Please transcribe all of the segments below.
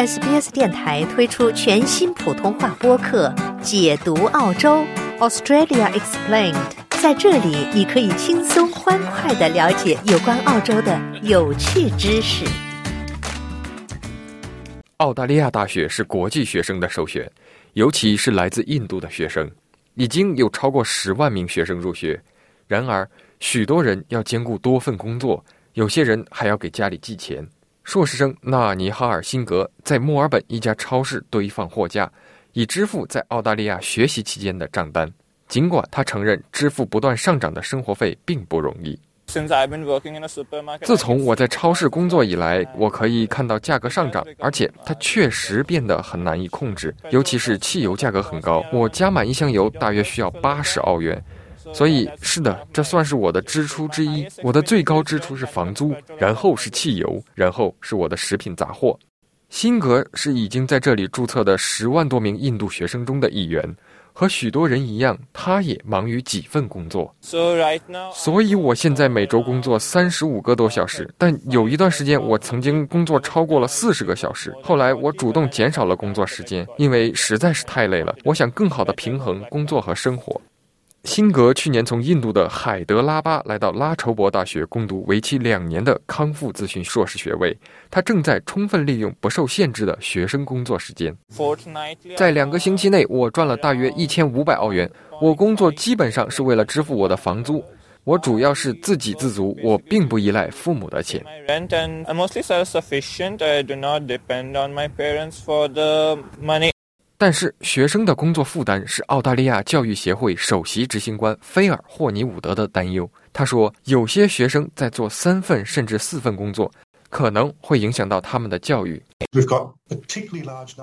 SBS 电台推出全新普通话播客《解读澳洲 Australia Explained》。在这里，你可以轻松欢快的了解有关澳洲的有趣知识。澳大利亚大学是国际学生的首选，尤其是来自印度的学生，已经有超过十万名学生入学。然而，许多人要兼顾多份工作，有些人还要给家里寄钱。硕士生纳尼哈尔·辛格在墨尔本一家超市堆放货架，以支付在澳大利亚学习期间的账单。尽管他承认支付不断上涨的生活费并不容易。自从我在超市工作以来，我可以看到价格上涨，而且它确实变得很难以控制，尤其是汽油价格很高。我加满一箱油大约需要八十澳元。所以是的，这算是我的支出之一。我的最高支出是房租，然后是汽油，然后是我的食品杂货。辛格是已经在这里注册的十万多名印度学生中的一员，和许多人一样，他也忙于几份工作。所以，我现在每周工作三十五个多小时，但有一段时间我曾经工作超过了四十个小时。后来，我主动减少了工作时间，因为实在是太累了。我想更好的平衡工作和生活。辛格去年从印度的海德拉巴来到拉筹伯大学攻读为期两年的康复咨询硕士学位。他正在充分利用不受限制的学生工作时间。在两个星期内，我赚了大约一千五百澳元。我工作基本上是为了支付我的房租。我主要是自给自足，我并不依赖父母的钱。但是，学生的工作负担是澳大利亚教育协会首席执行官菲尔·霍尼伍德的担忧。他说，有些学生在做三份甚至四份工作，可能会影响到他们的教育。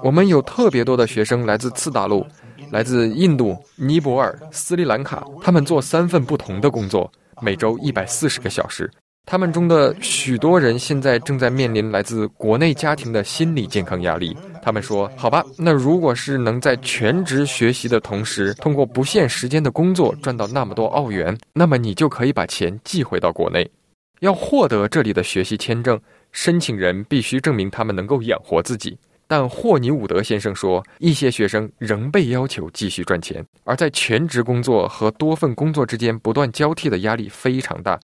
我们有特别多的学生来自次大陆、来自印度、尼泊尔、斯里兰卡，他们做三份不同的工作，每周一百四十个小时。他们中的许多人现在正在面临来自国内家庭的心理健康压力。他们说：“好吧，那如果是能在全职学习的同时，通过不限时间的工作赚到那么多澳元，那么你就可以把钱寄回到国内。要获得这里的学习签证，申请人必须证明他们能够养活自己。但霍尼伍德先生说，一些学生仍被要求继续赚钱，而在全职工作和多份工作之间不断交替的压力非常大。”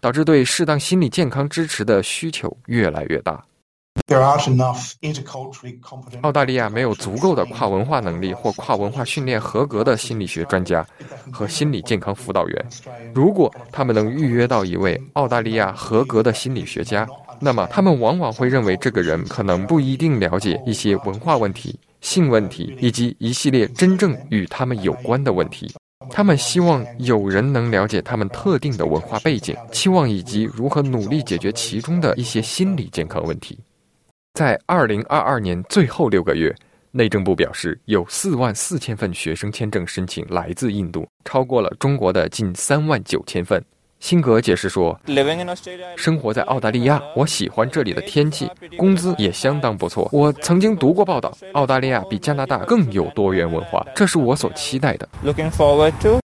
导致对适当心理健康支持的需求越来越大。澳大利亚没有足够的跨文化能力或跨文化训练合格的心理学专家和心理健康辅导员。如果他们能预约到一位澳大利亚合格的心理学家，那么他们往往会认为这个人可能不一定了解一些文化问题、性问题以及一系列真正与他们有关的问题。他们希望有人能了解他们特定的文化背景、期望以及如何努力解决其中的一些心理健康问题。在二零二二年最后六个月，内政部表示有四万四千份学生签证申请来自印度，超过了中国的近三万九千份。辛格解释说：“生活在澳大利亚，我喜欢这里的天气，工资也相当不错。我曾经读过报道，澳大利亚比加拿大更有多元文化，这是我所期待的。”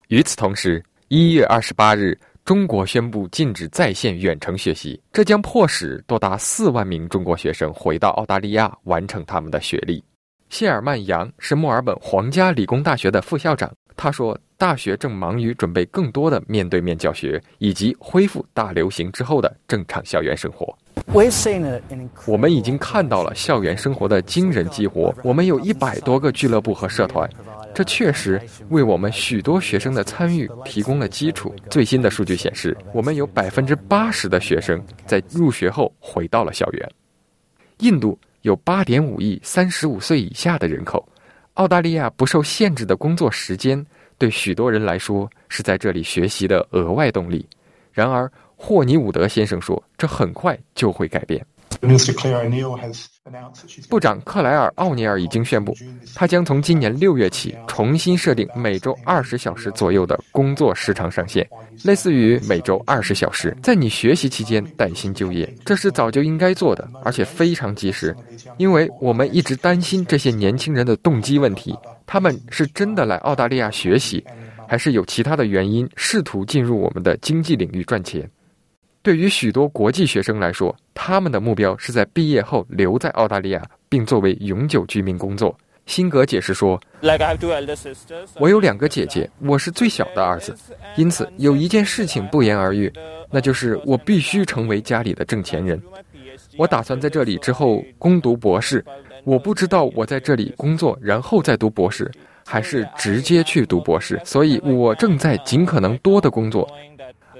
与此同时，一月二十八日，中国宣布禁止在线远程学习，这将迫使多达四万名中国学生回到澳大利亚完成他们的学历。谢尔曼·杨是墨尔本皇家理工大学的副校长。他说：“大学正忙于准备更多的面对面教学，以及恢复大流行之后的正常校园生活。我们已经看到了校园生活的惊人激活。我们有一百多个俱乐部和社团，这确实为我们许多学生的参与提供了基础。最新的数据显示，我们有百分之八十的学生在入学后回到了校园。印度有八点五亿三十五岁以下的人口。”澳大利亚不受限制的工作时间，对许多人来说是在这里学习的额外动力。然而，霍尼伍德先生说，这很快就会改变。部长克莱尔·奥尼尔已经宣布，他将从今年六月起重新设定每周二十小时左右的工作时长上限，类似于每周二十小时，在你学习期间带薪就业。这是早就应该做的，而且非常及时，因为我们一直担心这些年轻人的动机问题：他们是真的来澳大利亚学习，还是有其他的原因试图进入我们的经济领域赚钱？对于许多国际学生来说，他们的目标是在毕业后留在澳大利亚，并作为永久居民工作。辛格解释说：“我有两个姐姐，我是最小的儿子，因此有一件事情不言而喻，那就是我必须成为家里的挣钱人。我打算在这里之后攻读博士。我不知道我在这里工作，然后再读博士，还是直接去读博士。所以我正在尽可能多的工作，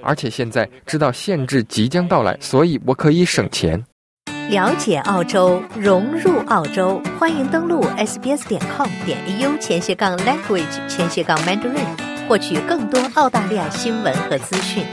而且现在知道限制即将到来，所以我可以省钱。”了解澳洲，融入澳洲，欢迎登录 sbs 点 com 点 au 前斜杠 language 前斜杠 mandarin，获取更多澳大利亚新闻和资讯。